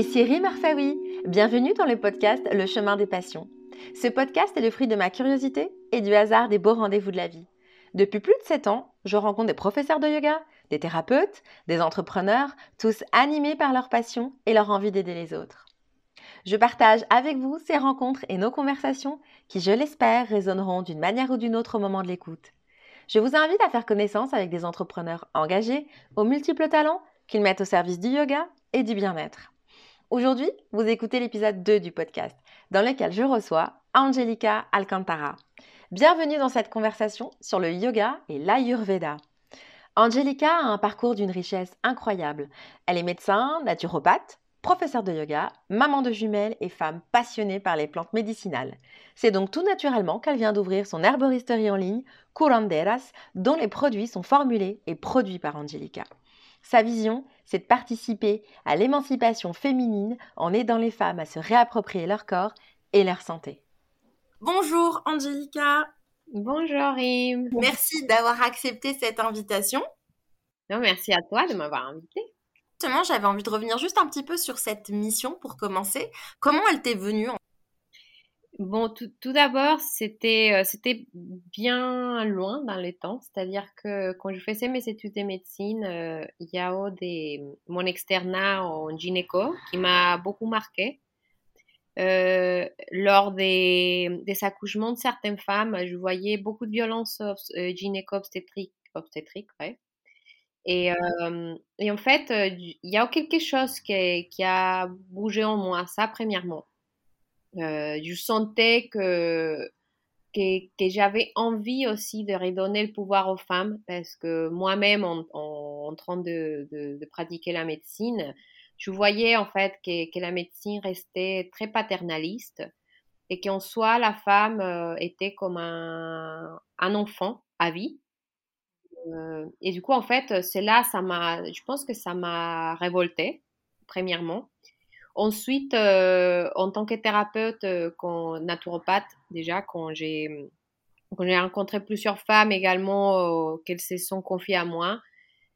Ici Rim Arfaoui, bienvenue dans le podcast Le chemin des passions. Ce podcast est le fruit de ma curiosité et du hasard des beaux rendez-vous de la vie. Depuis plus de 7 ans, je rencontre des professeurs de yoga, des thérapeutes, des entrepreneurs, tous animés par leur passion et leur envie d'aider les autres. Je partage avec vous ces rencontres et nos conversations qui, je l'espère, résonneront d'une manière ou d'une autre au moment de l'écoute. Je vous invite à faire connaissance avec des entrepreneurs engagés, aux multiples talents qu'ils mettent au service du yoga et du bien-être. Aujourd'hui, vous écoutez l'épisode 2 du podcast, dans lequel je reçois Angelica Alcantara. Bienvenue dans cette conversation sur le yoga et l'ayurveda. Angelica a un parcours d'une richesse incroyable. Elle est médecin, naturopathe, professeure de yoga, maman de jumelles et femme passionnée par les plantes médicinales. C'est donc tout naturellement qu'elle vient d'ouvrir son herboristerie en ligne, Curanderas, dont les produits sont formulés et produits par Angelica. Sa vision, c'est de participer à l'émancipation féminine en aidant les femmes à se réapproprier leur corps et leur santé. Bonjour Angelica. Bonjour Rim. Merci d'avoir accepté cette invitation. Non, merci à toi de m'avoir invité. Justement, j'avais envie de revenir juste un petit peu sur cette mission pour commencer. Comment elle t'est venue Bon, tout, tout d'abord, c'était euh, c'était bien loin dans le temps. C'est-à-dire que quand je faisais mes études de médecine, euh, il y a eu des, mon externat en gynéco qui m'a beaucoup marqué. Euh, lors des, des, accouchements de certaines femmes, je voyais beaucoup de violences gynéco-obstétriques. Obstétriques, ouais. et, et, en fait, il y a quelque chose qui, qui a bougé en moi, ça premièrement. Euh, je sentais que, que, que j'avais envie aussi de redonner le pouvoir aux femmes parce que moi-même, en, en, train de, de, de, pratiquer la médecine, je voyais en fait que, que la médecine restait très paternaliste et qu'en soi, la femme euh, était comme un, un enfant à vie. Euh, et du coup, en fait, c'est là, ça m'a, je pense que ça m'a révolté, premièrement. Ensuite, euh, en tant que thérapeute, euh, naturopathe, déjà, quand j'ai, rencontré plusieurs femmes également euh, qu'elles se sont confiées à moi,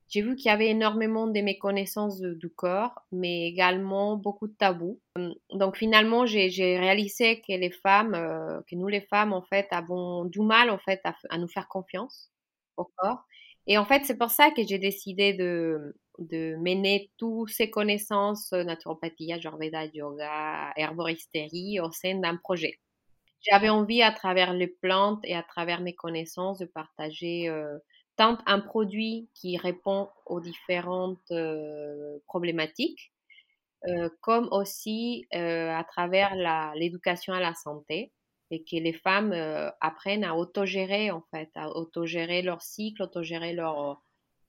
j'ai vu qu'il y avait énormément de méconnaissances du corps, mais également beaucoup de tabous. Donc finalement, j'ai, réalisé que les femmes, que nous les femmes, en fait, avons du mal en fait à nous faire confiance au corps. Et en fait, c'est pour ça que j'ai décidé de, de mener toutes ces connaissances euh, naturopathie, ayurveda, yoga, herboristerie au sein d'un projet. J'avais envie à travers les plantes et à travers mes connaissances de partager euh, tant un produit qui répond aux différentes euh, problématiques, comme aussi à travers l'éducation à la santé et que les femmes apprennent à autogérer en fait, à autogérer leur cycle, autogérer leur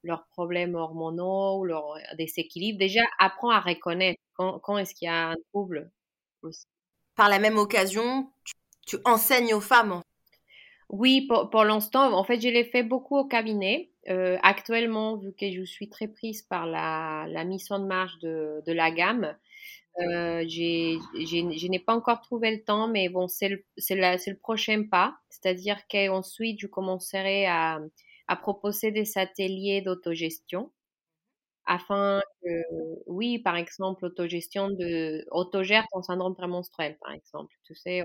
leurs problèmes hormonaux, leur déséquilibre. Déjà, apprends à reconnaître quand, est-ce qu'il y a un trouble aussi. Par la même occasion, tu, enseignes aux femmes. Oui, pour, pour l'instant, en fait, je l'ai fait beaucoup au cabinet. Euh, actuellement, vu que je suis très prise par la, la mise en marche de, de la gamme, euh, je n'ai pas encore trouvé le temps, mais bon, c'est le, le, prochain pas. C'est-à-dire qu'ensuite, je commencerai à, à proposer des ateliers d'autogestion afin que, oui, par exemple, autogestion de, autogère ton syndrome prémenstruel, par exemple. Tu sais,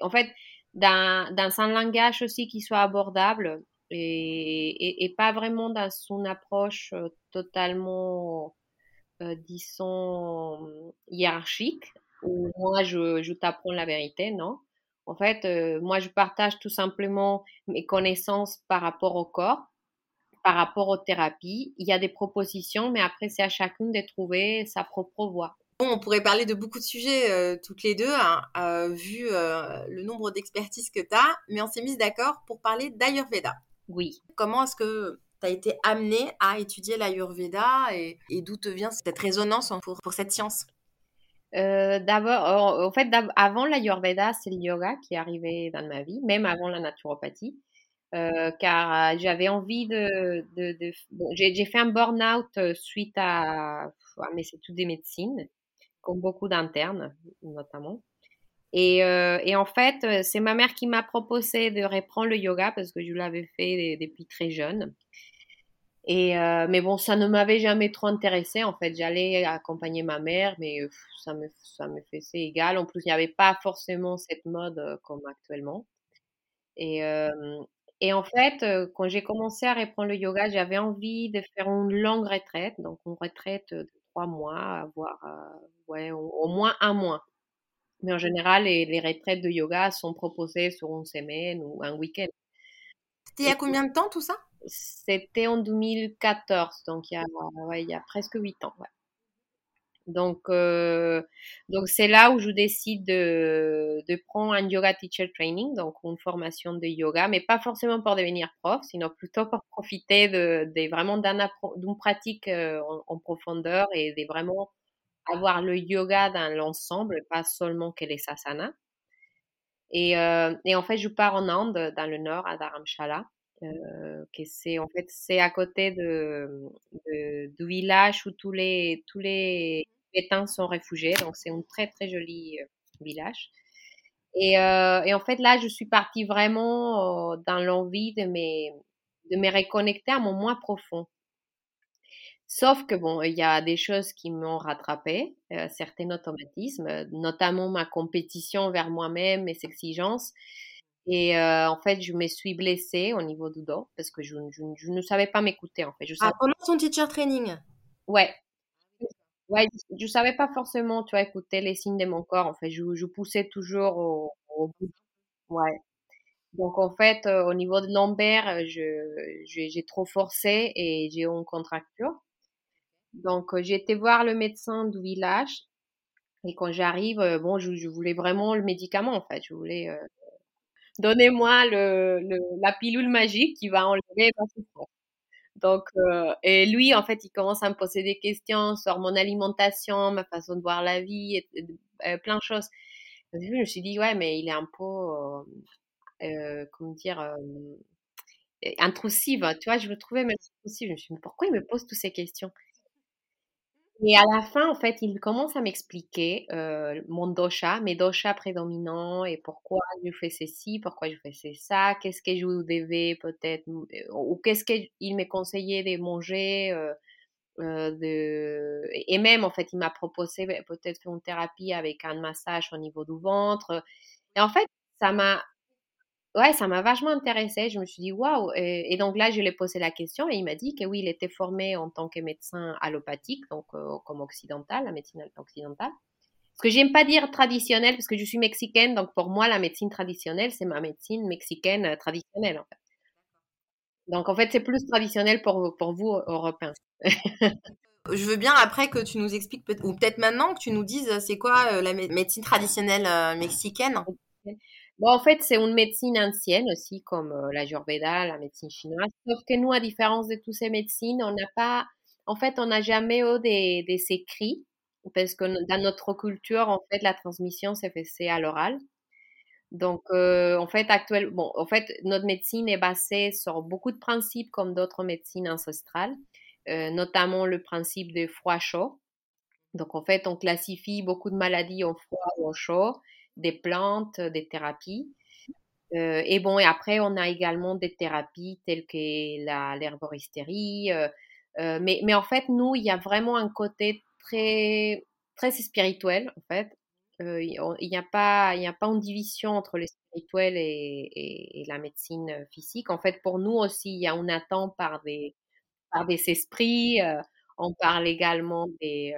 en fait, dans, dans un langage aussi qui soit abordable et, et, pas vraiment dans son approche euh, totalement, euh, disons, hiérarchique, où moi je, je t'apprends la vérité, non? En fait, euh, moi, je partage tout simplement mes connaissances par rapport au corps, par rapport aux thérapies. Il y a des propositions, mais après, c'est à chacune de trouver sa propre voie. Bon, on pourrait parler de beaucoup de sujets euh, toutes les deux, hein, euh, vu le nombre d'expertises que tu as, mais on s'est mis d'accord pour parler d'Ayurveda. Oui. Comment est-ce que tu as été amenée à étudier l'Ayurveda et, d'où te vient cette résonance pour, cette science? Euh, d'abord, en fait, avant l'Ayurveda, c'est le yoga qui est arrivé dans ma vie, même avant la naturopathie, euh, car euh, j'avais envie de. de, de bon, j'ai fait un burn-out suite à, à mes études des médecines, comme beaucoup d'internes, notamment. Et, euh, et, en fait, c'est ma mère qui m'a proposé de reprendre le yoga parce que je l'avais fait depuis très jeune. Et mais bon, ça ne m'avait jamais trop intéressé. En fait, j'allais accompagner ma mère, mais ça me ça me faisait égal. En plus, il n'y avait pas forcément cette mode comme actuellement. Et et en fait, quand j'ai commencé à reprendre le yoga, j'avais envie de faire une longue retraite, donc une retraite de trois mois, voire ouais, au, moins un mois. Mais en général, les, les, retraites de yoga sont proposées sur une semaine ou un week-end. C'était il y a combien de temps tout ça? C'était en 2014, donc il y a, ouais, il y a presque huit ans. Ouais. Donc, euh, donc c'est là où je décide de, de, prendre un yoga teacher training, donc une formation de yoga, mais pas forcément pour devenir prof, sinon plutôt pour profiter de, de vraiment d'une pratique euh, en, profondeur et de vraiment avoir le yoga dans l'ensemble, pas seulement que les sasanas. Et, euh, et, en fait, je pars en Inde, dans le nord, à Dharamshala. Euh, que c'est en fait c'est à côté de, du village où tous les tous les Tibétains sont réfugiés, donc c'est un très très joli euh, village. Et, euh, et, en fait, là, je suis partie vraiment dans l'envie de me, de me reconnecter à mon moi profond. Sauf que bon, il y a des choses qui m'ont rattrapé, certains automatismes, notamment ma compétition vers moi-même, mes exigences. Et en fait, je me suis blessée au niveau du dos parce que je, je, ne savais pas m'écouter en fait. Je ah, pendant son teacher training? Ouais, Ouais, je ne savais pas forcément, tu vois, écouter les signes de mon corps. En fait, je, je poussais toujours au, au, bout. Ouais. Donc, en fait, euh, au niveau de lombaire, je, j'ai trop forcé et j'ai eu une contracture. Donc, euh, j'ai été voir le médecin du village. Et quand j'arrive, euh, bon, je, voulais vraiment le médicament, en fait. Je voulais, donnez-moi le, la pilule magique qui va enlever ma souffrance. Donc, euh, et lui, en fait, il commence à me poser des questions sur mon alimentation, ma façon de voir la vie, euh, plein de choses. je me suis dit, ouais, mais il est un peu, euh, euh comment dire, intrusive. Tu vois, je me trouvais même intrusive. Je me suis dit, mais pourquoi il me pose toutes ces questions? Et à la fin, en fait, il commence à m'expliquer euh, mon dosha, mes doshas prédominants et pourquoi je fais ceci, pourquoi je fais ça, qu'est-ce que je devais peut-être, ou qu'est-ce qu'il me conseillait de manger. Euh, euh, de... Et même, en fait, il m'a proposé peut-être une thérapie avec un massage au niveau du ventre. Et en fait, ça m'a ouais, ça m'a vachement intéressée. Je me suis dit, waouh. Et, donc là, je lui ai posé la question et il m'a dit que oui, il était formé en tant que médecin allopathique, donc euh, comme occidental, la médecine occidentale. Ce que j'aime pas dire traditionnel, parce que je suis mexicaine, donc pour moi, la médecine traditionnelle, c'est ma médecine mexicaine euh, traditionnelle, en fait. Donc en fait, c'est plus traditionnel pour, pour vous, Européens. Je veux bien après que tu nous expliques, ou peut-être maintenant que tu nous dises, c'est quoi euh, la médecine traditionnelle mexicaine? Bon, en fait, c'est une médecine ancienne aussi, comme euh, la Jurveda, la médecine chinoise. Sauf que nous, à différence de toutes ces médecines, on n'a pas, en fait, on n'a jamais eu des, des écrits, parce que dans notre culture, en fait, la transmission s'est fait à l'oral. Donc, euh, en fait, bon, en fait, notre médecine est basée sur beaucoup de principes comme d'autres médecines ancestrales, euh, notamment le principe de froid-chaud. Donc, en fait, on classifie beaucoup de maladies en froid ou en chaud des plantes, des thérapies. Euh, et bon, et après, on a également des thérapies telles que l'herboristerie. Euh, euh, mais, mais en fait, nous, il y a vraiment un côté très, très spirituel, en fait. il n'y a, pas, a pas une division entre le spirituel et, la médecine physique. En fait, pour nous aussi, il y a un attente par des, par des esprits. on parle également des,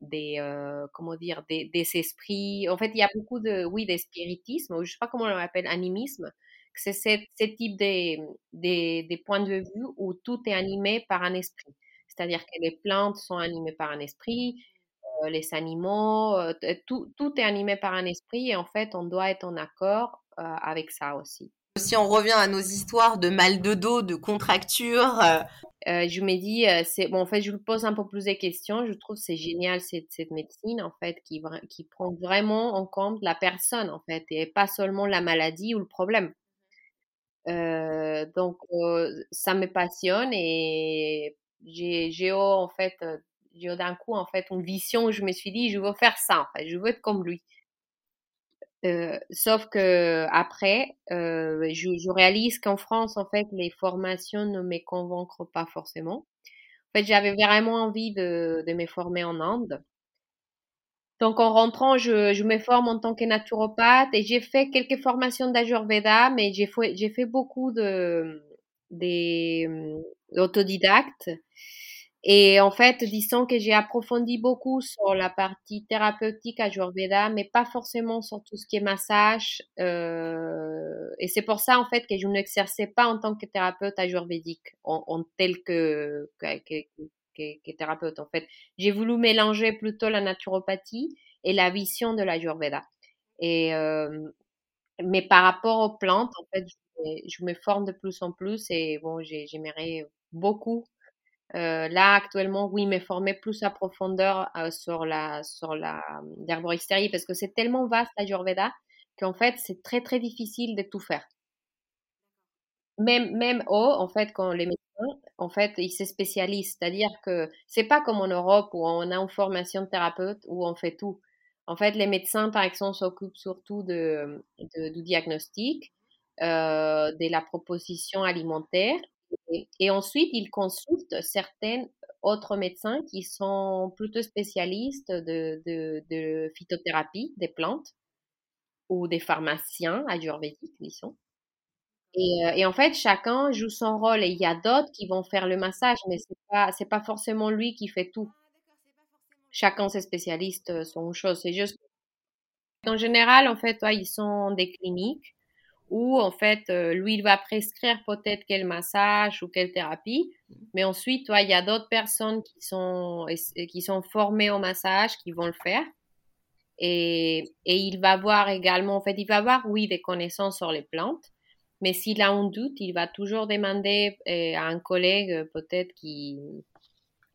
des euh, comment dire des, des, esprits. En fait il y a beaucoup de oui des spiritismes je sais pas comment on l'appelle animisme c'est ce, type de, des, des points de vue où tout est animé par un esprit. C'est-à-dire que les plantes sont animées par un esprit euh, les animaux euh, tout, tout est animé par un esprit et en fait on doit être en accord avec ça aussi. Si on revient à nos histoires de mal de dos, de contracture, euh, je me dis, euh, c'est bon, en fait, je me pose un peu plus de questions. Je trouve c'est génial cette, cette, médecine, en fait, qui, qui prend vraiment en compte la personne, en fait, et pas seulement la maladie ou le problème. Euh, donc, ça me passionne et j'ai, en fait, j'ai d'un coup, en fait, une vision où je me suis dit, je veux faire ça, en fait, je veux être comme lui. Euh, sauf que après, euh, je, je, réalise qu'en France, en fait, les formations ne me convaincent pas forcément. En fait, j'avais vraiment envie de, de me former en Inde. Donc, en rentrant, je, je me forme en tant que naturopathe et j'ai fait quelques formations d'Ayurveda, mais j'ai fait, j'ai fait beaucoup de, des, d'autodidactes. Et en fait, disons que j'ai approfondi beaucoup sur la partie thérapeutique Ayurveda, mais pas forcément sur tout ce qui est massage. Euh, et c'est pour ça, en fait, que je n'exerçais pas en tant que thérapeute ayurvédique, en, en tel que, que, que, que, thérapeute, en fait. J'ai voulu mélanger plutôt la naturopathie et la vision de l'Ayurveda. Et, euh, mais par rapport aux plantes, en fait, je, je me forme de plus en plus et bon, j'aimerais beaucoup euh, là, actuellement, oui, mais former plus à profondeur euh, sur la sur la l'herboristerie parce que c'est tellement vaste l'Ayurveda qu'en fait, c'est très très difficile de tout faire. Même même oh, en fait, quand les médecins, en fait, ils se spécialisent, c'est-à-dire que c'est pas comme en Europe où on a une formation de thérapeute où on fait tout. En fait, les médecins, par exemple, s'occupent surtout de, du diagnostic, euh, de la proposition alimentaire et, ensuite, ils consultent certains autres médecins qui sont plutôt spécialistes de, de, phytothérapie des plantes ou des pharmaciens ayurvédiques, disons. Et, euh, et, en fait, chacun joue son rôle et il y a d'autres qui vont faire le massage, mais c'est pas pas forcément lui qui fait tout. Chacun ses spécialistes euh, sont une chose. C'est juste en général, en fait, ils sont des cliniques où en fait, euh, lui, il va prescrire peut-être quel massage ou quelle thérapie, mais ensuite, il y a d'autres personnes qui sont, qui sont formées au massage qui vont le faire. Et, et il va voir également, en fait, il va avoir, oui, des connaissances sur les plantes, mais s'il a un doute, il va toujours demander euh, à un collègue euh, peut-être qui,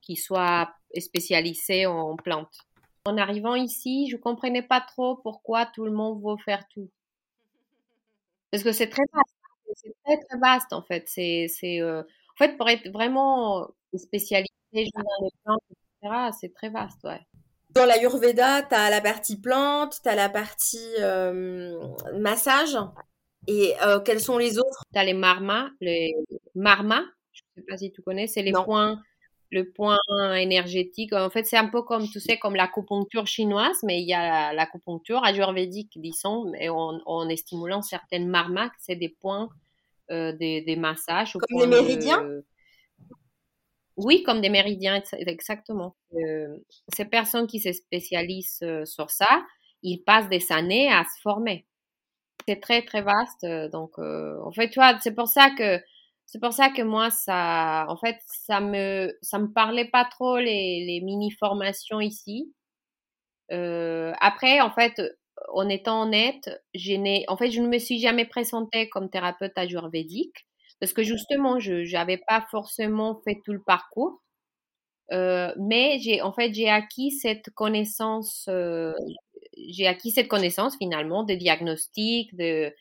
qui soit spécialisé en plantes. En arrivant ici, je comprenais pas trop pourquoi tout le monde veut faire tout. Parce que c'est très vaste. Hein, c'est très, très vaste, en fait. C'est, c'est, euh, en fait, pour être vraiment spécialisé dans les plantes, etc., c'est très vaste, ouais. Dans l'Ayurveda, tu as la partie plante, tu as la partie euh, massage. Et euh, quels sont les autres? Tu as les marmas. Les marmas, je ne sais pas si tu connais, c'est les points le point énergétique. En fait, c'est un peu comme, tu sais, comme l'acupuncture chinoise, mais il y a l'acupuncture ayurvédique, disons, et en, en stimulant certaines marmaques, c'est des points, euh, des, des, massages. Comme des méridiens? Oui, comme des méridiens, exactement. Euh, ces personnes qui se spécialisent euh, sur ça, ils passent des années à se former. C'est très, très vaste. Donc, en fait, tu vois, c'est pour ça que c'est pour ça que moi, ça, en fait, ça me, ça me parlait pas trop les, les mini formations ici. Euh, après, en fait, en étant honnête, je n'ai, en fait, je ne me suis jamais présentée comme thérapeute ayurvédique parce que justement, je n'avais pas forcément fait tout le parcours. Euh, mais j'ai, en fait, j'ai acquis cette connaissance, euh, j'ai acquis cette connaissance finalement de diagnostic, de,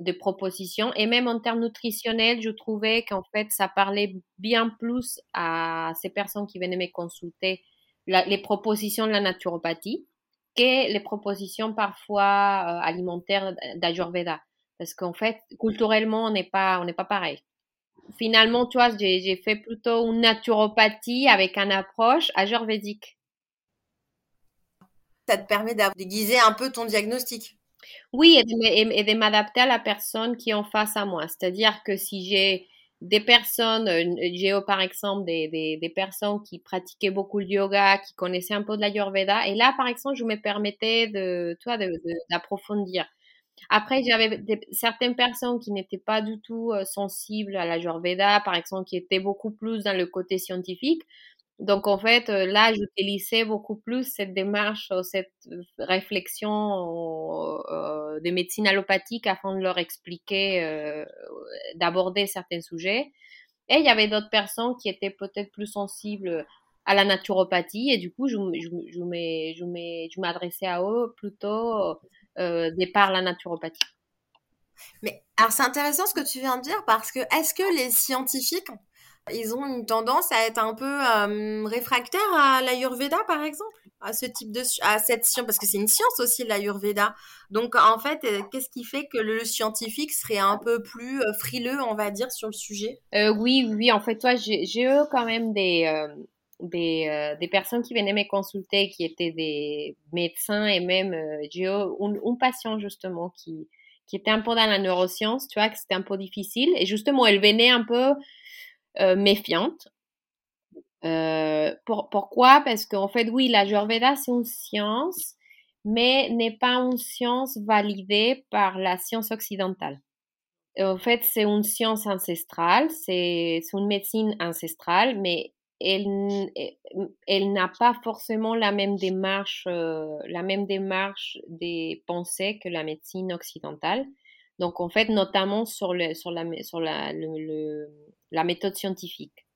de propositions. Et même en termes nutritionnels, je trouvais qu'en fait, ça parlait bien plus à ces personnes qui venaient me consulter les propositions de la naturopathie que les propositions parfois euh, alimentaires d'Ayurveda. Parce qu'en fait, culturellement, on n'est pas, pas pareil. Finalement, tu vois, j'ai fait plutôt une naturopathie avec une approche ayurvédique. Ça te permet d'aiguiser un peu ton diagnostic. Oui, et de, m'adapter à la personne qui est en face à moi. C'est-à-dire que si j'ai des personnes, j'ai par exemple des, des, personnes qui pratiquaient beaucoup le yoga, qui connaissaient un peu de la Yurveda, et là, par exemple, je me permettais de, toi, d'approfondir. Après, j'avais certaines personnes qui n'étaient pas du tout euh, sensibles à la Yurveda, par exemple, qui étaient beaucoup plus dans le côté scientifique. Donc, en fait, euh, là, j'utilisais beaucoup plus cette démarche, euh, cette euh, réflexion de médecine allopathique afin de leur expliquer, d'aborder certains sujets. Et il y avait d'autres personnes qui étaient peut-être plus sensibles à la naturopathie et du coup, je, je, je m'adressais à eux plutôt euh, par la naturopathie. Mais alors, c'est intéressant ce que tu viens de dire parce que est-ce que les scientifiques ils ont une tendance à être un peu réfractaires à l'Ayurveda, par exemple, à ce type de, à cette science, parce que c'est une science aussi l'Ayurveda. Donc en fait, qu'est-ce qui fait que le scientifique serait un peu plus frileux, on va dire, sur le sujet? Oui, oui, en fait, toi, j'ai eu quand même des des, personnes qui venaient me consulter, qui étaient des médecins et même j'ai eu un, patient justement qui, qui était un peu dans la neuroscience, tu vois, que c'était un peu difficile. Et justement, elle venait un peu euh, méfiante. Euh, pour, pourquoi? Parce qu'en fait, oui, la Ayurveda, c'est une science, mais n'est pas une science validée par la science occidentale. En fait, c'est une science ancestrale, c'est une médecine ancestrale, mais elle, elle n'a pas forcément la même démarche, euh, la même démarche des pensées que la médecine occidentale. Donc, en fait, notamment sur, la, méthode scientifique.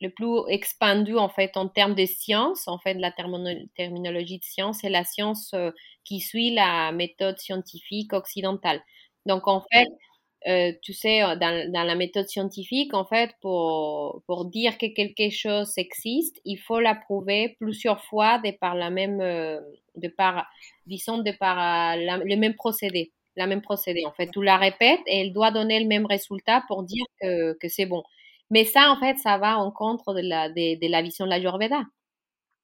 Le plus expandu, en fait, en termes de science, en fait, la terminologie de science, c'est la science euh, qui suit la méthode scientifique occidentale. Donc, en fait, euh, tu sais, euh, dans, la méthode scientifique, en fait, pour, dire que quelque chose existe, il faut la prouver plusieurs fois de par la même, de par, disons, de par le même procédé. La même procédé. En fait, tu la répètes et elle doit donner le même résultat pour dire que, que c'est bon. Mais ça, en fait, ça va en contre de la, de, de la vision de la Ayurveda.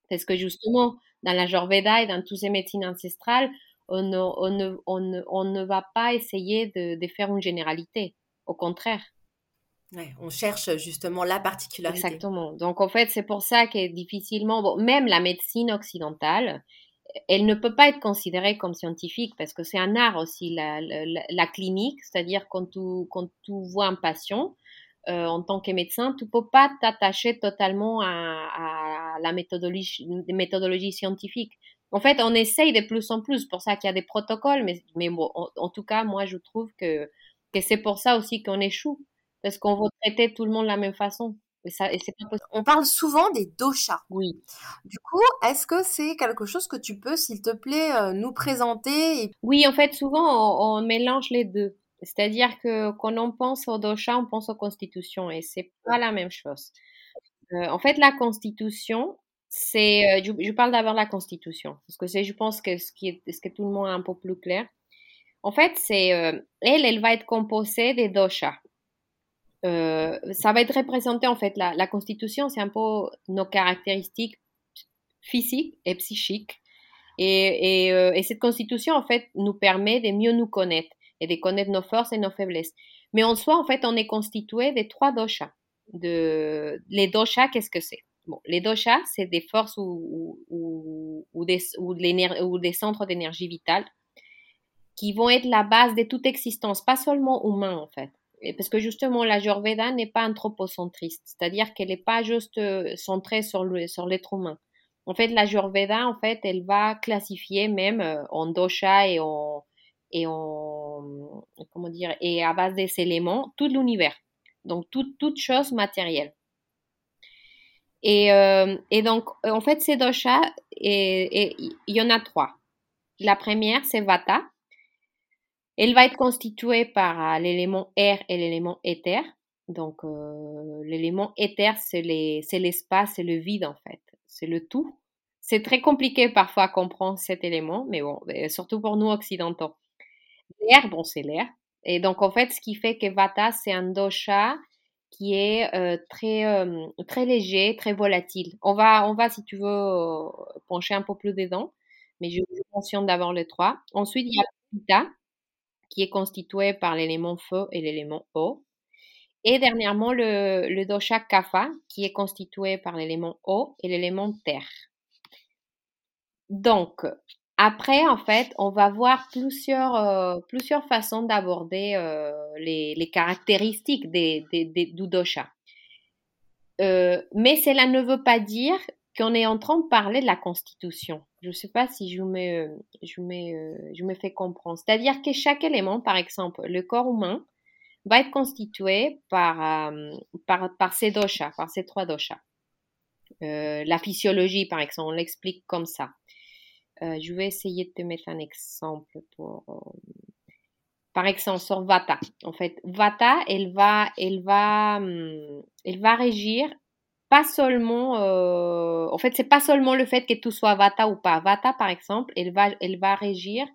Parce que justement, dans la Ayurveda et dans toutes ces médecines ancestrales, on ne, on ne, on ne, on ne va pas essayer de, de, faire une généralité. Au contraire. Ouais, on cherche justement la particularité. Exactement. Donc en fait, c'est pour ça que difficilement, bon, même la médecine occidentale, elle ne peut pas être considérée comme scientifique parce que c'est un art aussi, la, la, clinique, c'est-à-dire quand tu, quand tu vois un patient, euh, en tant que médecin, tu peux pas t'attacher totalement à, la méthodologie, méthodologie scientifique. En fait, on essaye de plus en plus, pour ça qu'il y a des protocoles, mais, mais bon, en, tout cas, moi, je trouve que, que c'est pour ça aussi qu'on échoue, parce qu'on veut traiter tout le monde de la même façon. Et ça, et pas on parle souvent des doshas. Oui. Du coup, est-ce que c'est quelque chose que tu peux, s'il te plaît, euh, nous présenter Oui, en fait, souvent, on, on mélange les deux. C'est-à-dire que quand on pense aux doshas, on pense aux constitutions, et c'est pas la même chose. Euh, en fait, la constitution, c'est, euh, je, je, parle d'abord de la Constitution, parce que c'est, je pense que ce qui est, ce que tout le monde est un peu plus clair. En fait, c'est, elle, elle va être composée des doshas. Euh, ça va être représenté, en fait, la, la Constitution, c'est un peu nos caractéristiques physiques et psychiques. Euh, et, cette Constitution, en fait, nous permet de mieux nous connaître et de connaître nos forces et nos faiblesses. Mais en soi, en fait, on est constitué de trois doshas. Les doshas, qu'est-ce que c'est? Bon, les doshas, c'est des forces ou, des, ou des centres d'énergie vitale qui vont être la base de toute existence, pas seulement humain en fait. Parce que justement, la Ayurveda n'est pas anthropocentriste, c'est-à-dire qu'elle n'est pas juste euh, centrée sur l'être humain. En fait, la Ayurveda, en fait, elle va classifier même euh, en dosha et en, et en, comment dire, et à base des éléments, tout l'univers. Donc, toute, toute chose matérielle. Et, euh, et donc, en fait, ces doshas, il y en a trois. La première, c'est Vata. Elle va être constituée par euh, l'élément air et l'élément éther. Donc, euh, l'élément éther, c'est l'espace, c'est le vide, en fait. C'est le tout. C'est très compliqué parfois à comprendre cet élément, mais bon, surtout pour nous occidentaux. L'air, bon, c'est l'air. Et donc, en fait, ce qui fait que Vata, c'est un dosha qui est euh, très, euh, très léger, très volatile. On va, on va, si tu veux, euh, pencher un peu plus dedans, mais je, mentionne d'abord les trois. Ensuite, il y a Pitta, qui est constitué par l'élément feu et l'élément eau. Et dernièrement, le, dosha Kapha, qui est constitué par l'élément eau et l'élément terre. Donc, après, en fait, on va voir plusieurs, euh, façons d'aborder euh, les, caractéristiques des, du dosha. Euh, mais cela ne veut pas dire qu'on est en train de parler de la constitution. Je ne sais pas si je me, fais comprendre. C'est-à-dire que chaque élément, par exemple, le corps humain, va être constitué par, par ces doshas, par ces trois doshas. la physiologie, par exemple, on l'explique comme ça. Euh, je vais essayer de te mettre un exemple pour. Euh, par exemple, sur Vata. En fait, Vata, elle va, elle va, hum, elle va régir pas seulement, euh, en fait, c'est pas seulement le fait que tout soit Vata ou pas. Vata, par exemple, elle va, elle va régir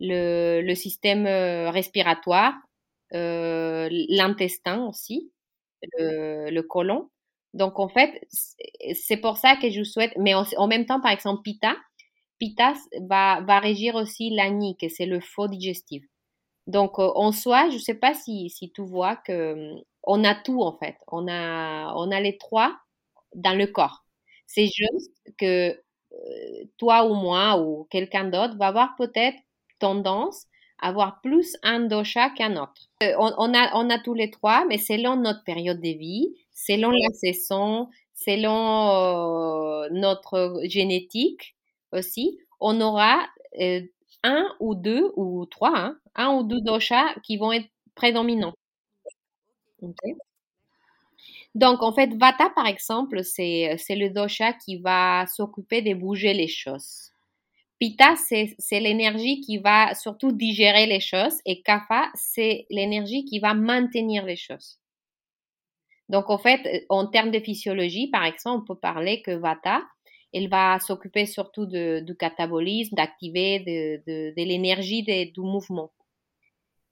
le, le système euh, respiratoire, euh, l'intestin aussi, le, le côlon. Donc, en fait, c'est pour ça que je souhaite, mais en, même temps, par exemple, Pitta, Pitta va, va régir aussi l'ani, que c'est le faux digestif. Donc, en soi, je ne sais pas si, si tu vois que on a tout, en fait. On a, on a les trois dans le corps. C'est juste que euh, toi ou moi ou quelqu'un d'autre va avoir peut-être tendance à avoir plus un dosha qu'un autre. Euh, on, a, on a tous les trois, mais selon notre période de vie, selon la saison, selon notre génétique aussi, on aura un ou deux ou trois, hein, un ou deux doshas qui vont être prédominants. Donc, en fait, Vata, par exemple, c'est, le dosha qui va s'occuper de bouger les choses. Pitta, c'est, l'énergie qui va surtout digérer les choses et Kapha, c'est l'énergie qui va maintenir les choses. Donc, en fait, en termes de physiologie, par exemple, on peut parler que Vata, elle va s'occuper surtout de, du catabolisme, d'activer de, de, de l'énergie du mouvement.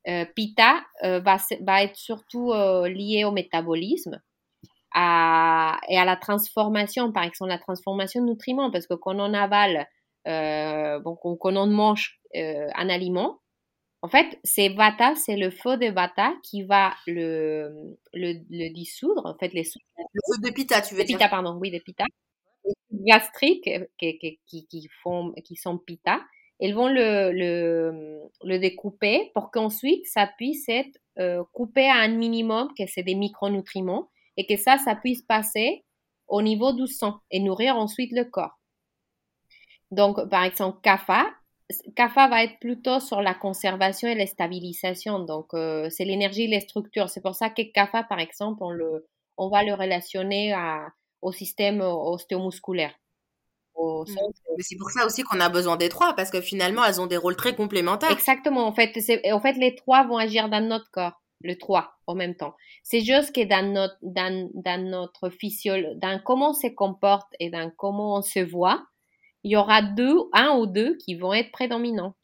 Euh, Pitta euh, va, va, être surtout euh, lié au métabolisme à, et à la transformation, par exemple la transformation de nutriments, parce que quand on avale, euh, bon, quand, on mange euh, un aliment, en fait, c'est Vata, c'est le feu de Vata qui va le, le, le dissoudre, en fait, les... Le feu de Pitta, tu veux dire. Pitta, pardon, oui, de Pitta gastriques qui, qui, qui, font, qui sont pita, elles vont le, le, le découper pour qu'ensuite ça puisse être euh, coupé à un minimum, que c'est des micronutriments, et que ça, ça puisse passer au niveau du sang et nourrir ensuite le corps. Donc, par exemple, CAFA, CAFA va être plutôt sur la conservation et la stabilisation. Donc, euh, c'est l'énergie et les structures. C'est pour ça que CAFA, par exemple, on, le, on va le relationner à, au système ostéomusculaire. Mais c'est pour ça aussi qu'on a besoin des trois, parce que finalement, elles ont des rôles très complémentaires. Exactement. En fait, en fait, les trois vont agir dans notre corps, le trois en même temps. C'est juste que dans notre, dans, dans notre physiologie, dans comment on se comporte et dans comment on se voit, il y aura deux, un ou deux qui vont être prédominants.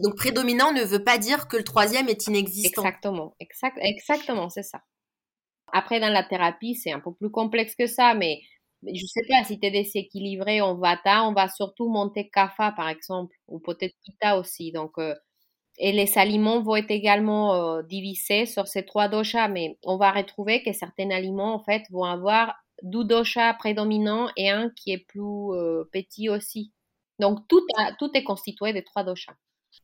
Donc prédominant ne veut pas dire que le troisième est inexistant. Exactement, exact, exactement, c'est ça. Après, dans la thérapie, c'est un peu plus complexe que ça, mais je sais pas, si tu es déséquilibré en Vata, on va surtout monter Kapha, par exemple, ou peut-être Pitta aussi. Donc, euh, et les aliments vont être également euh, divisés sur ces trois doshas, mais on va retrouver que certains aliments, en fait, vont avoir deux doshas prédominants et un qui est plus euh, petit aussi. Donc, tout, tout est constitué de trois doshas.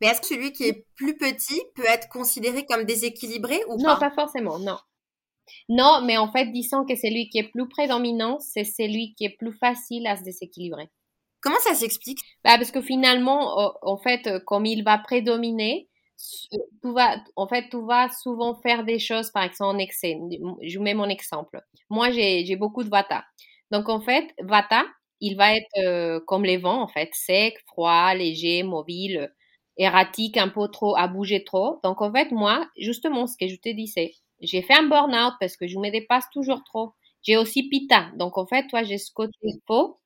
Mais est-ce que celui qui est plus petit peut être considéré comme déséquilibré ou pas? Non, pas forcément, non. Non, mais en fait, disons que celui qui est plus prédominant, c'est celui qui est plus facile à se déséquilibrer. Comment ça s'explique? Bah, Parce que finalement, en fait, comme il va prédominer, tout va, en fait, tout va souvent faire des choses, par exemple, en excès. Je vous mets mon exemple. Moi, j'ai beaucoup de Vata. Donc, en fait, Vata, il va être euh, comme les vents, en fait, sec, froid, léger, mobile, erratique, un peu trop, à bouger trop. Donc, en fait, moi, justement, ce que je te disais, j'ai fait un burn-out parce que je me dépasse toujours trop. J'ai aussi Pita. Donc, en fait, toi, j'ai ce côté faux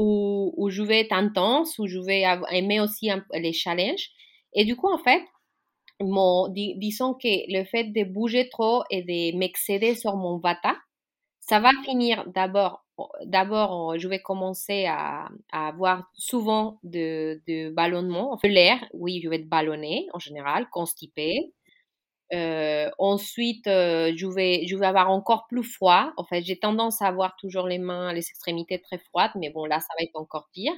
où, je vais être intense, où je vais aimer aussi les challenges. Et du coup, en fait, disons que le fait de bouger trop et de m'excéder sur mon vata, ça va finir d'abord, d'abord, je vais commencer à, avoir souvent de, de ballonnement, l'air, oui, je vais être ballonné en général, constipé. Euh, ensuite, euh, je, vais, je vais avoir encore plus froid. En fait, j'ai tendance à avoir toujours les mains, les extrémités très froides, mais bon, là, ça va être encore pire.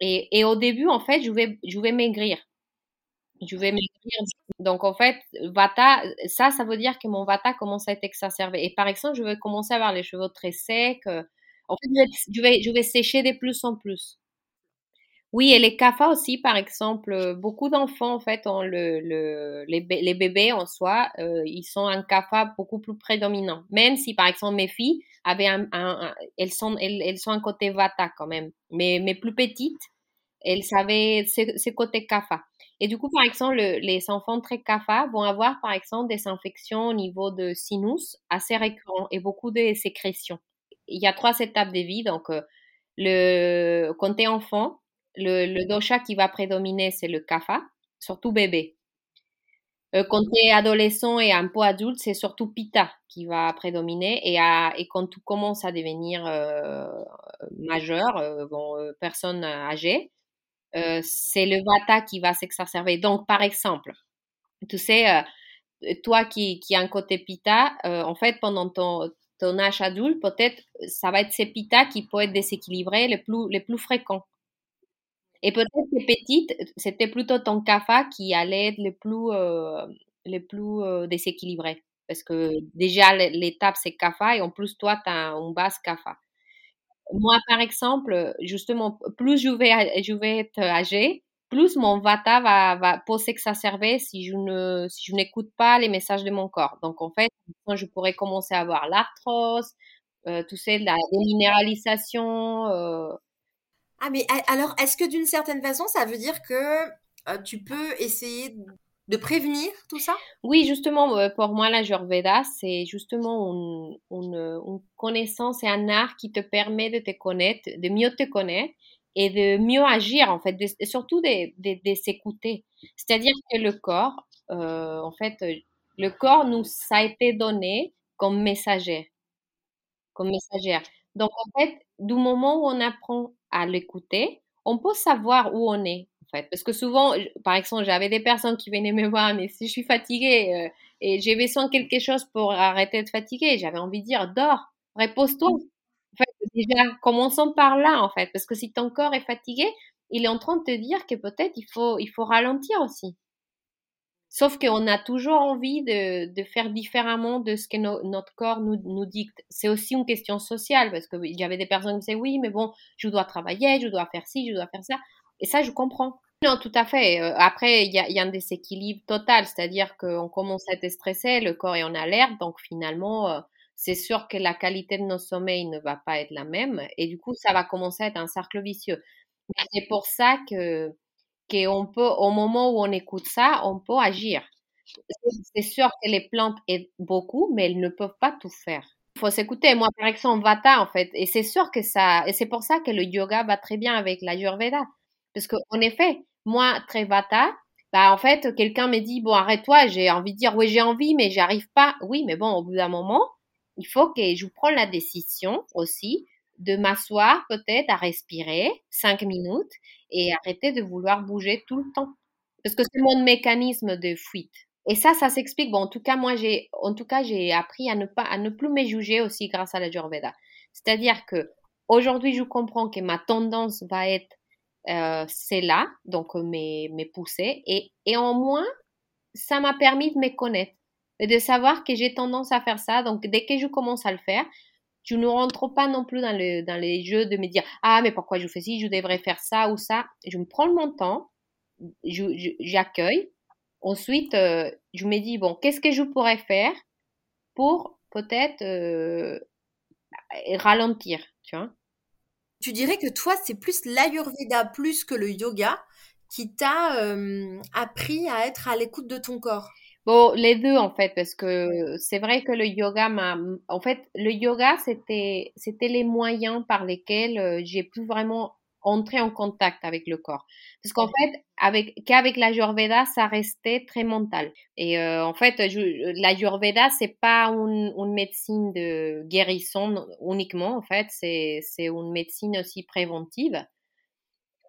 Et, et au début, en fait, je vais, je vais maigrir. Je vais maigrir. Donc, en fait, Vata, ça, ça veut dire que mon Vata commence à être exacerbé. Et par exemple, je vais commencer à avoir les cheveux très secs. En fait, je vais, je vais sécher de plus en plus. Oui, et les CAFA aussi, par exemple, euh, beaucoup d'enfants, en fait, ont le, le, les, les bébés en soi, euh, ils sont un CAFA beaucoup plus prédominant. Même si, par exemple, mes filles avaient un, elles sont, elles, elles, sont un côté Vata quand même, mais, mais plus petites. elle savait ce, côté CAFA. Et du coup, par exemple, les enfants très CAFA vont avoir, par exemple, des infections au niveau de sinus assez récurrents et beaucoup de sécrétions. Il y a trois étapes de vie. Donc, euh, le, quand tu es enfant, le, le dosha qui va prédominer, c'est le CAFA, surtout bébé. Euh, quand tu es adolescent et un peu adulte, c'est surtout Pita qui va prédominer. Et, quand tu commences à devenir euh, majeur, euh, bon, personne âgée, c'est le Vata qui va s'exacerber. Donc, par exemple, tu sais, toi qui, as un côté Pita, en fait, pendant ton, âge adulte, peut-être ça va être ces Pita qui peuvent être déséquilibrés les plus, les plus fréquents. Et peut-être que petite, c'était plutôt ton CAFA qui allait être le plus, euh, le plus euh, déséquilibré. Parce que déjà, l'étape, c'est CAFA et en plus, toi, tu as un base CAFA. Moi, par exemple, justement, plus je vais, je vais être âgée, plus mon vata va, va s'exacerber si je ne si je n'écoute pas les messages de mon corps. Donc en fait, je pourrais commencer à avoir l'arthrose, euh, tout ça, la déminéralisation, ah, mais alors, est-ce que d'une certaine façon, ça veut dire que euh, tu peux essayer de prévenir tout ça? Oui, justement, euh, pour moi, la Jurveda, c'est justement une, connaissance et un art qui te permet de te connaître, de mieux te connaître et de mieux agir, en fait, surtout de, de, s'écouter. C'est-à-dire que le corps, euh, en fait, le corps nous a été donné comme messager, comme messagère. Donc, en fait, du moment où on apprend à l'écouter, on peut savoir où on est, en fait. Parce que souvent, par exemple, j'avais des personnes qui venaient me voir, mais si je suis fatiguée euh, et j'ai besoin de quelque chose pour arrêter de fatiguer, j'avais envie de dire, dors, repose-toi. En fait, déjà, commençons par là, en fait. Parce que si ton corps est fatigué, il est en train de te dire que peut-être il faut, il faut ralentir aussi. Sauf qu'on a toujours envie de, faire différemment de ce que notre corps nous, nous dicte. C'est aussi une question sociale, parce qu'il y avait des personnes qui disaient oui, mais bon, je dois travailler, je dois faire ci, je dois faire ça. Et ça, je comprends. Non, tout à fait. Euh, après, il y a, y a, un déséquilibre total, c'est-à-dire qu'on commence à être stressé, le corps est en alerte, donc finalement, euh, c'est sûr que la qualité de nos sommeils ne va pas être la même, et du coup, ça va commencer à être un cercle vicieux. C'est pour ça que qu'on peut, au moment où on écoute ça, on peut agir. C'est sûr que les plantes aident beaucoup, mais elles ne peuvent pas tout faire. Il faut s'écouter. Moi, par exemple, Vata, en fait, et c'est sûr que ça, et c'est pour ça que le yoga va très bien avec la Yurveda. Parce qu'en effet, moi, très Vata, bah, en fait, quelqu'un me dit, bon, arrête-toi, j'ai envie de dire, oui, j'ai envie, mais j'arrive pas. Oui, mais bon, au bout d'un moment, il faut que je prenne la décision aussi de m'asseoir peut-être à respirer cinq minutes et arrêter de vouloir bouger tout le temps. Parce que c'est mon mécanisme de fuite. Et ça, ça s'explique. Bon, en tout cas, moi, j'ai, en tout cas, j'ai appris à ne pas, à ne plus me juger aussi grâce à la Ayurveda. C'est-à-dire que aujourd'hui, je comprends que ma tendance va être euh, c'est là, donc mes, mes poussées, et, et en moins, ça m'a permis de me connaître et de savoir que j'ai tendance à faire ça. Donc, dès que je commence à le faire, je ne rentre pas non plus dans, le, dans les jeux de me dire ah mais pourquoi je fais ci, je devrais faire ça ou ça. Je me prends mon temps, j'accueille. Ensuite, euh, je me dis bon qu'est-ce que je pourrais faire pour peut-être euh, ralentir, tu vois? Tu dirais que toi c'est plus l'ayurveda plus que le yoga qui t'a euh, appris à être à l'écoute de ton corps? Bon, les deux en fait, parce que c'est vrai que le yoga m'a, en fait, le yoga c'était, c'était les moyens par lesquels j'ai pu vraiment entrer en contact avec le corps. Parce qu'en fait, avec qu'avec la Ayurveda, ça restait très mental. Et euh, en fait, je, la Ayurveda, c'est pas une, une, médecine de guérison uniquement. En fait, c'est c'est une médecine aussi préventive,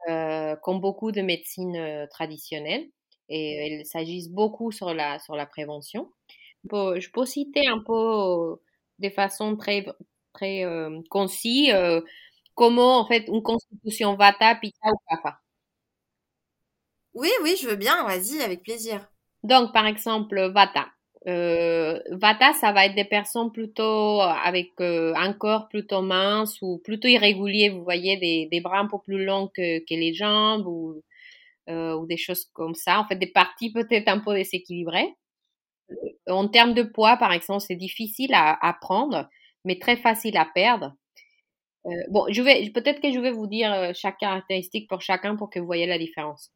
euh, comme beaucoup de médecines traditionnelles et elles s'agissent beaucoup sur la, sur la prévention. Je peux citer un peu de façon très, très euh, concise euh, comment en fait une constitution Vata, Pitta ou Kapha. Oui, oui, je veux bien, vas-y, avec plaisir. Donc, par exemple, Vata. Euh, Vata, ça va être des personnes plutôt avec un corps plutôt mince ou plutôt irrégulier, vous voyez, des, bras un peu plus longs que, les jambes ou euh, des choses comme ça. En fait, des parties peut-être un peu déséquilibrées. En termes de poids, par exemple, c'est difficile à, à, prendre, mais très facile à perdre. bon, je vais peut-être que je vais vous dire chaque caractéristique pour chacun pour que vous voyez la différence.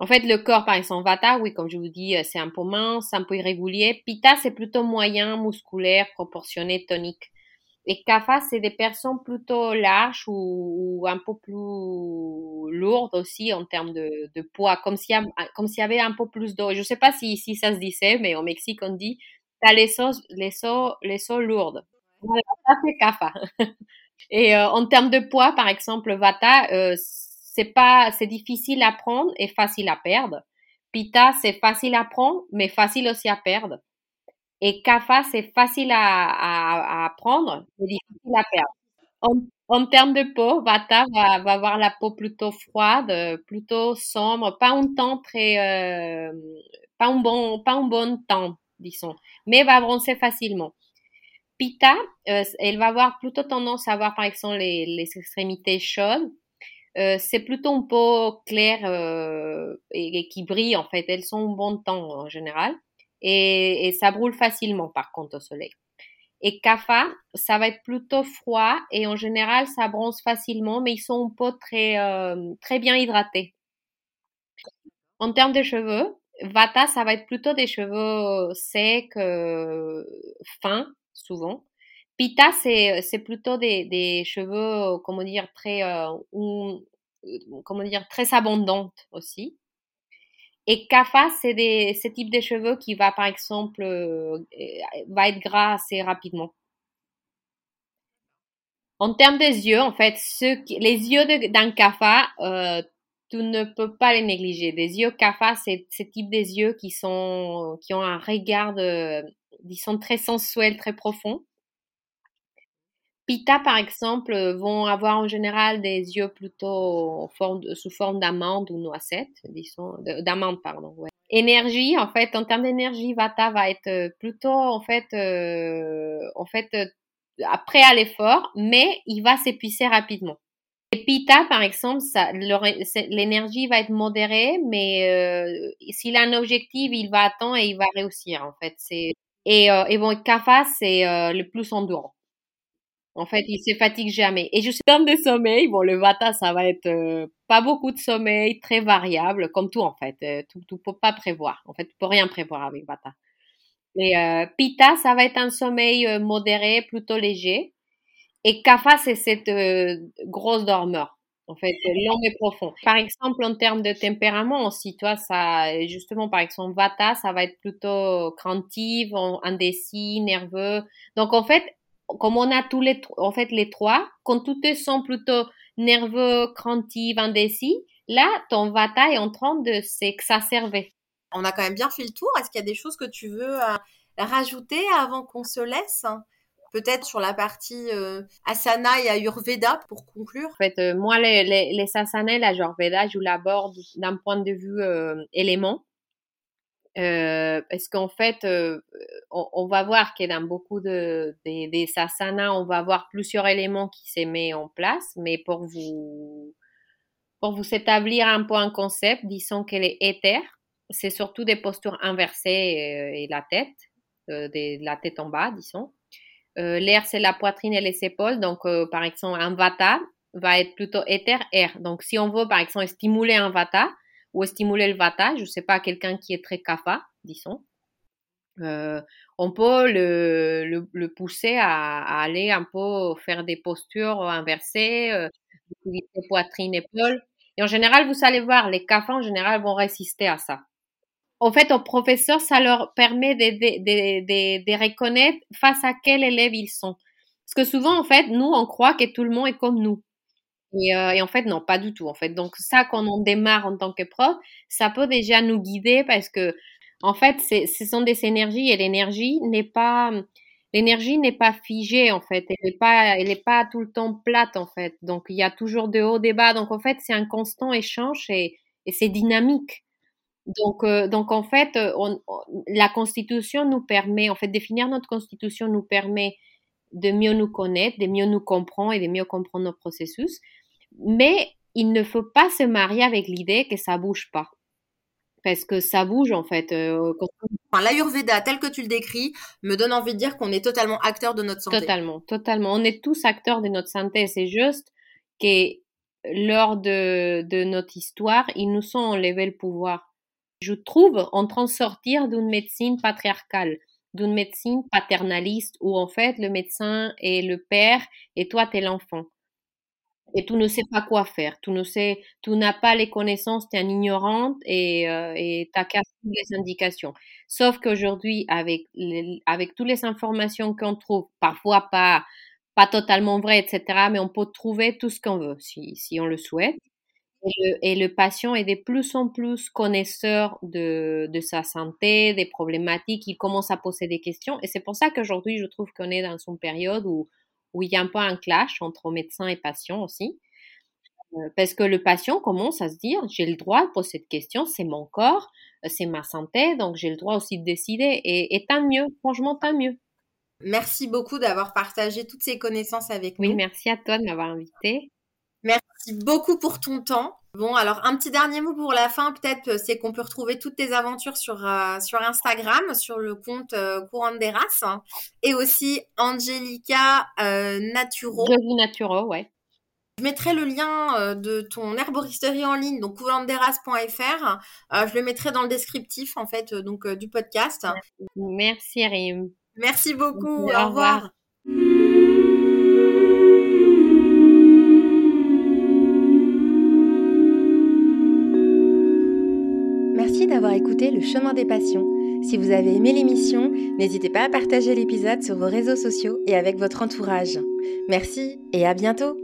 En fait, le corps, par exemple, Vata, oui, comme je vous dis, c'est un peu mince, un peu irrégulier. Pitta, c'est plutôt moyen, musculaire, proportionné, tonique. Et Kapha, c'est des personnes plutôt larges ou, un peu plus lourdes aussi en termes de, poids, comme s'il y, y avait un peu plus d'eau. Je ne sais pas si, si ça se disait, mais au Mexique, on dit, tu as les os, les os, les os lourdes. Voilà, ça c'est Kapha. Et euh, en termes de poids, par exemple, Vata, euh, c'est pas, c'est difficile à prendre et facile à perdre. Pita, c'est facile à prendre, mais facile aussi à perdre. Et Kapha, c'est facile à, à, prendre, mais difficile à perdre. En, termes de peau, Vata va, va, avoir la peau plutôt froide, plutôt sombre, pas un temps très, euh, pas un bon, pas un bon temps, disons, mais va bronzer facilement. Pita, euh, elle va avoir plutôt tendance à avoir par exemple les extrémités chaudes. Euh, c'est plutôt un peu clair euh, et, qui brille en fait. Elles sont bon temps en général et, ça brûle facilement par contre au soleil. Et Kapha, ça va être plutôt froid et en général ça bronze facilement, mais ils sont un peu très euh, très bien hydratés. En termes de cheveux, Vata, ça va être plutôt des cheveux secs, fins souvent. Pita, c'est, plutôt des, des cheveux, comment dire, très, comment dire, très abondantes aussi. Et Kapha, c'est ce type de cheveux qui va, par exemple, euh, va être gras assez rapidement. En termes des yeux, en fait, les yeux d'un euh, tu ne peux pas les négliger. Des yeux Kapha, c'est ce type des yeux qui sont, qui ont un regard, disons, très sensuel, très profond. Pita, par exemple, euh, vont avoir en général des yeux plutôt sous forme d'amande ou noisette, disons, d'amande, pardon. Énergie, en fait, en termes d'énergie, Vata va être euh, plutôt, en fait, euh, en fait, prêt à l'effort, mais il va s'épuiser rapidement. Et Pita, par exemple, l'énergie va être modérée, mais s'il a un objectif, il va attendre et il va réussir, en fait. Et, et bon, Kapha, c'est le plus endurant. En fait, il se fatigue jamais. Et je suis dans des sommeils. Bon, le Vata, ça va être euh, pas beaucoup de sommeil, très variable, comme tout en fait. Euh, tout, tout peut pas prévoir. En fait, tu peux rien prévoir avec Vata. Et euh, Pitta, ça va être un sommeil modéré, plutôt léger. Et Kapha, c'est cette grosse dormeur. En fait, long et profond. Par exemple, en termes de tempérament aussi, toi, ça, justement, par exemple, Vata, ça va être plutôt craintif, indécis, nerveux. Donc, en fait, comme on a tous les, en fait, les trois, quand tout te sent plutôt nerveux, craintif, indécis, là, ton vata est en train de s'exacerber. On a quand même bien fait le tour. Est-ce qu'il y a des choses que tu veux euh, rajouter avant qu'on se laisse? Peut-être sur la partie euh, asana et ayurveda pour conclure. En fait, euh, moi, les, les, les asana et l'ayurveda, je l'aborde d'un point de vue élément. Euh, parce qu'en fait, euh, on, va voir que dans beaucoup de, des, des on va avoir plusieurs éléments qui se mettent en place, mais pour vous, pour vous établir un peu un concept, disons que les éthers, c'est surtout des postures inversées euh, et, la tête, de la tête en bas, disons. L'air, c'est la poitrine et les épaules. Donc, par exemple, un vata va être plutôt éther, air. Donc, si on veut, par exemple, stimuler un vata, ou stimuler le vata, je ne sais pas, quelqu'un qui est très kapha, disons, euh, on peut le, pousser à, aller un peu faire des postures inversées, euh, poitrine, épaule. Et en général, vous allez voir, les kaphas en général vont résister à ça. En fait, aux professeurs, ça leur permet de, de, reconnaître face à quel élève ils sont. Parce que souvent, en fait, nous, on croit que tout le monde est comme nous. Euh, et, en fait, non, pas du tout. En fait, donc ça, quand on démarre en tant que prof, ça peut déjà nous guider parce que, en fait, ce sont des énergies et l'énergie n'est pas, l'énergie n'est pas figée en fait. Elle n'est pas, elle est pas tout le temps plate en fait. Donc il y a toujours de hauts, des bas. Donc en fait, c'est un constant échange et, c'est dynamique. Donc, euh, donc en fait, la Constitution nous permet, en fait, définir notre Constitution nous permet de mieux nous connaître, de mieux nous comprendre et de mieux comprendre nos processus. Mais il ne faut pas se marier avec l'idée que ça bouge pas. parce que ça bouge en fait. Euh, enfin, L'Ayurveda tel que tu le décris me donne envie de dire qu'on est totalement acteur de notre santé. Totalement, totalement. On est tous acteurs de notre santé. C'est juste que lors de, de notre histoire, ils nous sont enlevés le pouvoir. Je trouve en train de sortir d'une médecine patriarcale, d'une médecine paternaliste où en fait le médecin est le père et toi tu es l'enfant et tu ne sais pas quoi faire. Tu ne sais, tu n'as pas les connaissances, tu es une ignorante et euh, tu as qu'à les indications. Sauf qu'aujourd'hui, avec, avec toutes les informations qu'on trouve, parfois pas, pas totalement vraies, etc., mais on peut trouver tout ce qu'on veut si, si on le souhaite. Et le, patient est de plus en plus connaisseur de, de sa santé, des problématiques, il commence à poser des questions. Et c'est pour ça qu'aujourd'hui, je trouve qu'on est dans une période où où il y a un peu un clash entre médecin et patient aussi. Euh, parce que le patient commence à se dire, j'ai le droit de poser cette question, c'est mon corps, euh, c'est ma santé, donc j'ai le droit aussi de décider. Et, tant mieux, franchement, tant mieux. Merci beaucoup d'avoir partagé toutes ces connaissances avec nous. Oui, merci à toi de m'avoir invité. Merci beaucoup pour ton temps. Bon, alors un petit dernier mot pour la fin, peut-être, euh, c'est qu'on peut retrouver toutes tes aventures sur euh, sur Instagram, sur le compte euh, Courant des races, hein, et aussi Angelica euh, Naturo. Naturo, ouais. Je mettrai le lien de ton herboristerie en ligne, donc courantderasses.fr. je le mettrai dans le descriptif en fait, donc du podcast. Merci Rim. Merci beaucoup. Au, revoir. Écouté Le chemin des passions. Si vous avez aimé l'émission, n'hésitez pas à partager l'épisode sur vos réseaux sociaux et avec votre entourage. Merci et à bientôt